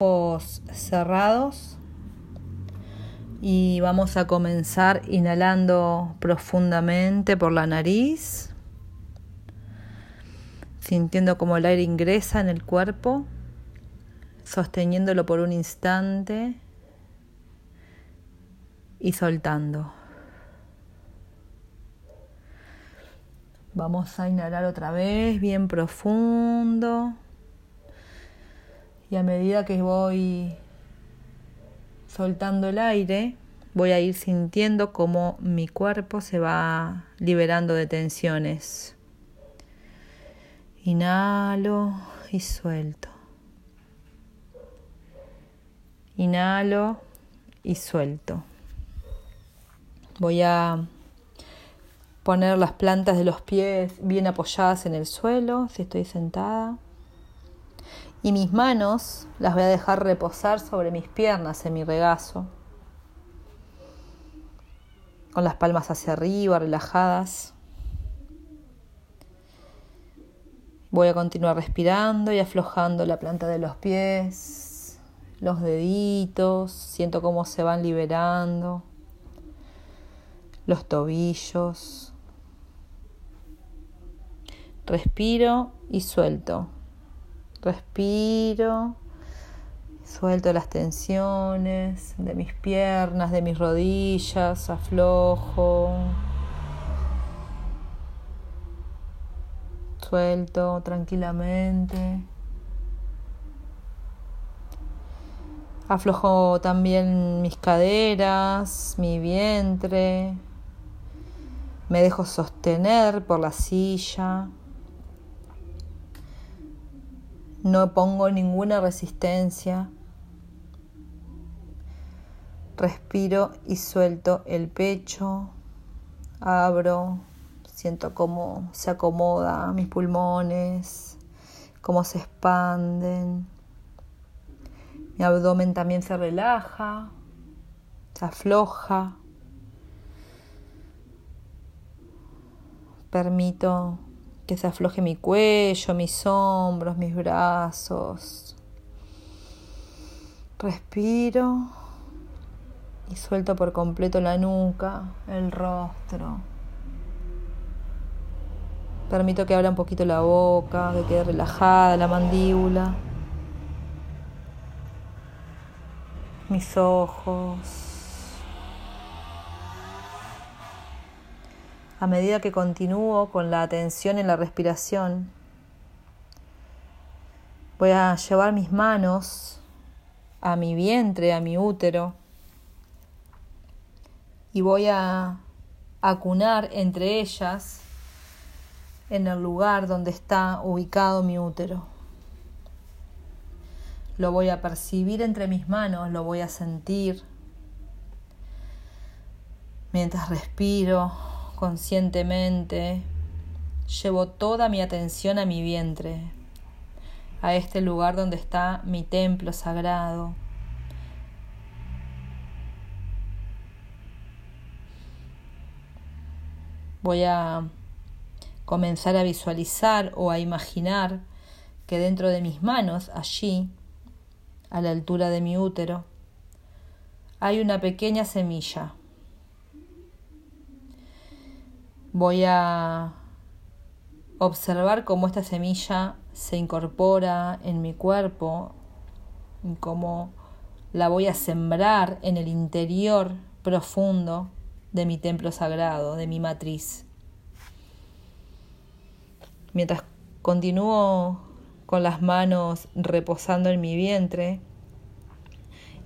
ojos cerrados y vamos a comenzar inhalando profundamente por la nariz, sintiendo como el aire ingresa en el cuerpo, sosteniéndolo por un instante y soltando. Vamos a inhalar otra vez bien profundo. Y a medida que voy soltando el aire, voy a ir sintiendo cómo mi cuerpo se va liberando de tensiones. Inhalo y suelto. Inhalo y suelto. Voy a poner las plantas de los pies bien apoyadas en el suelo si estoy sentada y mis manos las voy a dejar reposar sobre mis piernas en mi regazo, con las palmas hacia arriba, relajadas. Voy a continuar respirando y aflojando la planta de los pies, los deditos, siento cómo se van liberando, los tobillos. Respiro y suelto. Respiro, suelto las tensiones de mis piernas, de mis rodillas, aflojo. Suelto tranquilamente. Aflojo también mis caderas, mi vientre. Me dejo sostener por la silla. No pongo ninguna resistencia. Respiro y suelto el pecho. Abro. Siento cómo se acomoda mis pulmones, cómo se expanden. Mi abdomen también se relaja, se afloja. Permito que se afloje mi cuello, mis hombros, mis brazos. Respiro y suelto por completo la nuca, el rostro. Permito que abra un poquito la boca, que quede relajada la mandíbula. Mis ojos. A medida que continúo con la atención en la respiración, voy a llevar mis manos a mi vientre, a mi útero, y voy a acunar entre ellas en el lugar donde está ubicado mi útero. Lo voy a percibir entre mis manos, lo voy a sentir mientras respiro conscientemente llevo toda mi atención a mi vientre, a este lugar donde está mi templo sagrado. Voy a comenzar a visualizar o a imaginar que dentro de mis manos, allí, a la altura de mi útero, hay una pequeña semilla Voy a observar cómo esta semilla se incorpora en mi cuerpo y cómo la voy a sembrar en el interior profundo de mi templo sagrado, de mi matriz. Mientras continúo con las manos reposando en mi vientre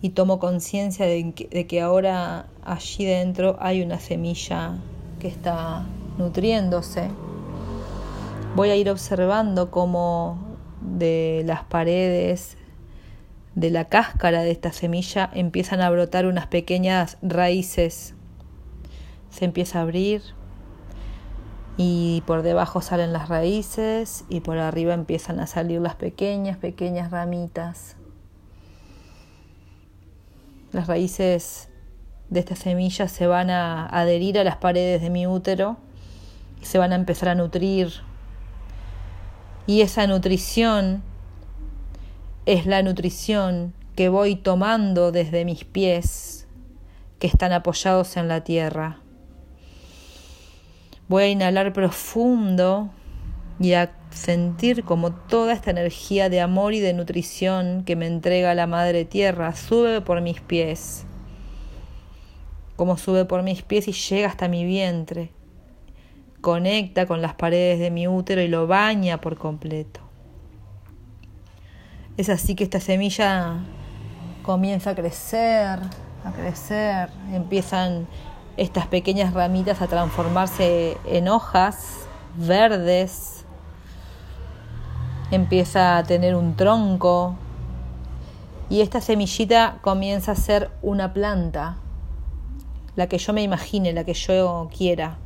y tomo conciencia de, de, que ahora allí dentro hay una semilla que está nutriéndose. Voy a ir observando cómo de las paredes de la cáscara de esta semilla empiezan a brotar unas pequeñas raíces. Se empieza a abrir y por debajo salen las raíces y por arriba empiezan a salir las pequeñas, pequeñas ramitas. Las raíces de estas semillas se van a adherir a las paredes de mi útero y se van a empezar a nutrir. Y esa nutrición es la nutrición que voy tomando desde mis pies que están apoyados en la tierra. Voy a inhalar profundo y a sentir como toda esta energía de amor y de nutrición que me entrega la Madre Tierra sube por mis pies, como sube por mis pies y llega hasta mi vientre, conecta con las paredes de mi útero y lo baña por completo. Es así que esta semilla comienza a crecer, a crecer, empiezan estas pequeñas ramitas a transformarse en hojas verdes, empieza a tener un tronco. Y esta semillita comienza a ser una planta, la que yo me imagine, la que yo quiera.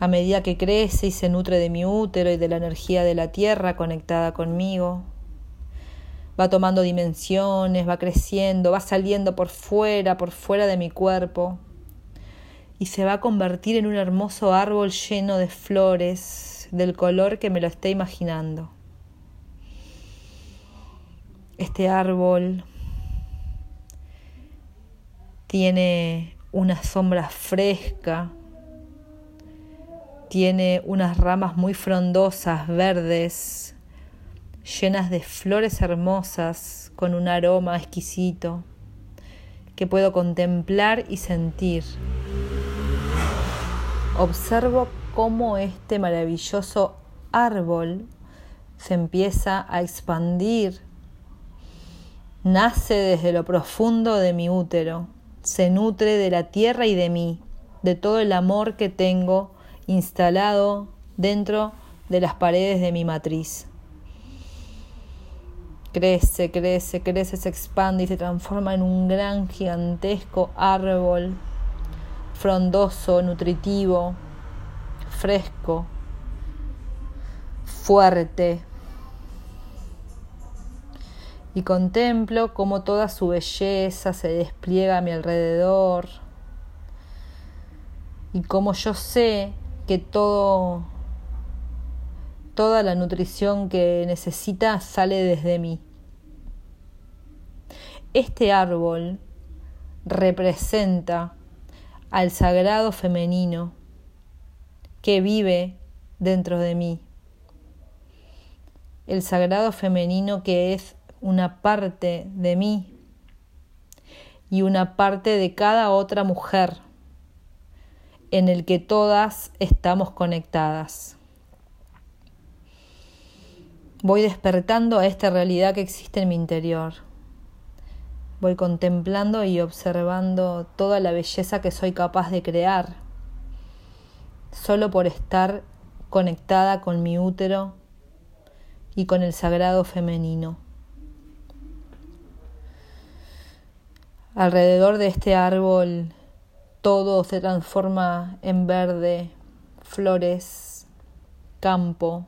A medida que crece y se nutre de mi útero y de la energía de la tierra conectada conmigo, va tomando dimensiones, va creciendo, va saliendo por fuera, por fuera de mi cuerpo y se va a convertir en un hermoso árbol lleno de flores del color que me lo esté imaginando. Este árbol tiene una sombra fresca, tiene unas ramas muy frondosas, verdes, llenas de flores hermosas con un aroma exquisito que puedo contemplar y sentir. Observo cómo este maravilloso árbol se empieza a expandir, nace desde lo profundo de mi útero, se nutre de la tierra y de mí, de todo el amor que tengo instalado dentro de las paredes de mi matriz crece, crece, crece, se expande y se transforma en un gran, gigantesco árbol frondoso, nutritivo, fresco, fuerte. Y contemplo cómo toda su belleza se despliega a mi alrededor y cómo yo sé que todo toda la nutrición que necesita sale desde mí. Este árbol representa al sagrado femenino que vive dentro de mí. El sagrado femenino que es una parte de mí y una parte de cada otra mujer en el que todas estamos conectadas voy despertando a esta realidad que existe en mi interior. Voy contemplando y observando toda la belleza que soy capaz de crear, solo por estar conectada con mi útero y con el sagrado femenino. Alrededor de este árbol todo se transforma en verde, flores, campo,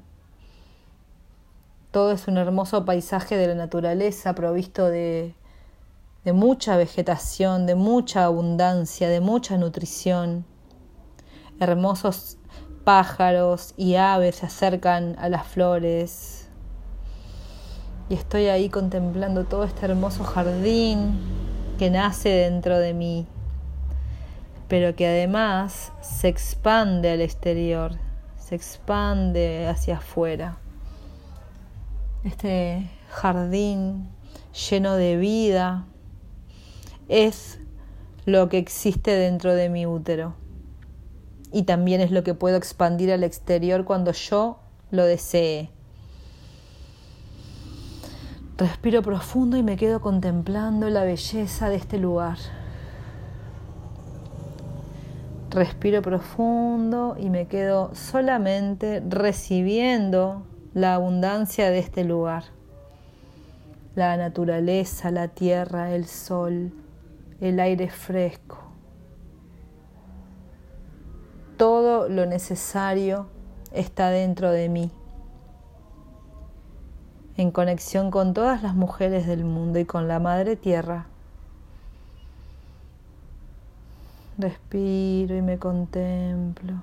todo es un hermoso paisaje de la naturaleza provisto de, de mucha vegetación, de mucha abundancia, de mucha nutrición. Hermosos pájaros y aves se acercan a las flores. Y estoy ahí contemplando todo este hermoso jardín que nace dentro de mí, pero que además se expande al exterior, se expande hacia afuera este jardín lleno de vida, es lo que existe dentro de mi útero. Y también es lo que puedo expandir al exterior cuando yo lo desee. Respiro profundo y me quedo contemplando la belleza de este lugar. Respiro profundo y me quedo solamente recibiendo la abundancia de este lugar, la naturaleza, la tierra, el sol, el aire fresco, todo lo necesario está dentro de mí, en conexión con todas las mujeres del mundo y con la Madre Tierra. Respiro y me contemplo.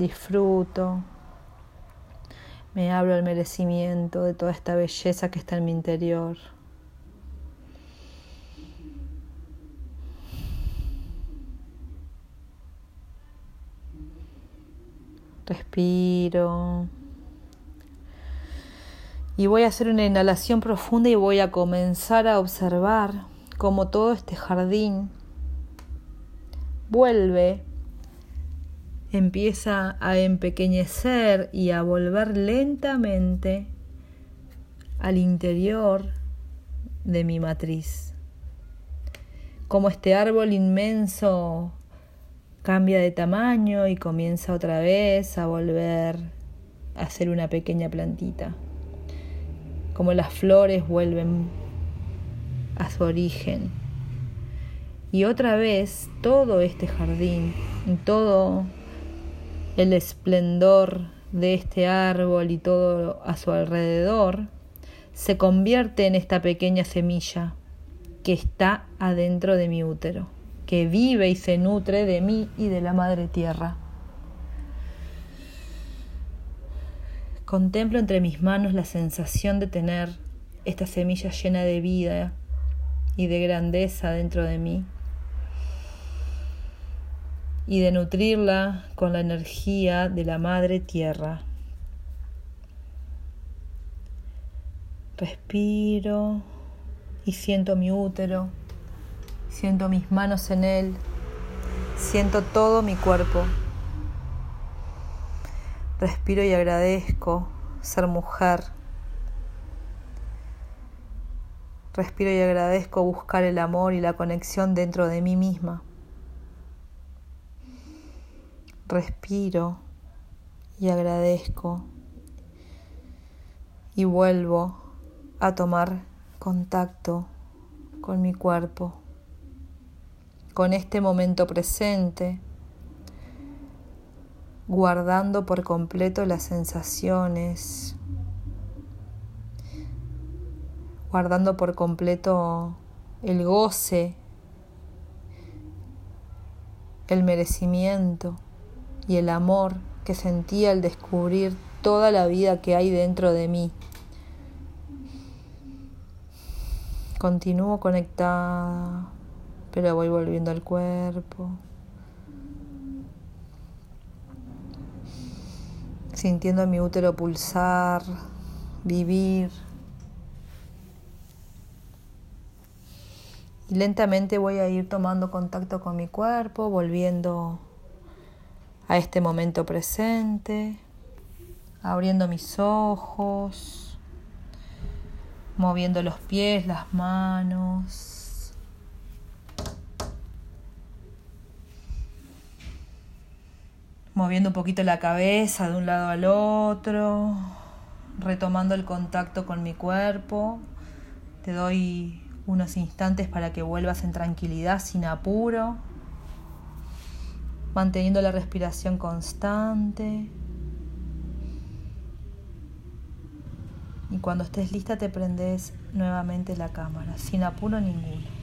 disfruto, me abro el merecimiento de toda esta belleza que está en mi interior. Y voy a hacer una inhalación profunda y voy a comenzar a observar cómo todo este jardín vuelve, empieza a empequeñecer y a volver lentamente al interior de mi matriz. Como este árbol inmenso cambia de tamaño y comienza otra vez a volver a ser una pequeña plantita. Como las flores vuelven a su origen. Y otra vez todo este jardín, todo el esplendor de este árbol y todo a su alrededor, se convierte en esta pequeña semilla que está adentro de mi útero que vive y se nutre de mí y de la Madre Tierra. Contemplo entre mis manos la sensación de tener esta semilla llena de vida y de grandeza dentro de mí y de nutrirla con la energía de la Madre Tierra. Respiro y siento mi útero Siento mis manos en él. Siento todo mi cuerpo. Respiro y agradezco ser mujer. Respiro y agradezco buscar el amor y la conexión dentro de mí misma. Respiro y agradezco y vuelvo a tomar contacto con mi cuerpo con este momento presente, guardando por completo las sensaciones, guardando por completo el goce, el merecimiento y el amor que sentía al descubrir toda la vida que hay dentro de mí. Continúo conectada pero voy volviendo al cuerpo, sintiendo mi útero pulsar, vivir. Y lentamente voy a ir tomando contacto con mi cuerpo, volviendo a este momento presente, abriendo mis ojos, moviendo los pies, las manos. Moviendo un poquito la cabeza de un lado al otro, retomando el contacto con mi cuerpo. Te doy unos instantes para que vuelvas en tranquilidad, sin apuro, manteniendo la respiración constante. Y cuando estés lista te prendes nuevamente la cámara, sin apuro ninguno.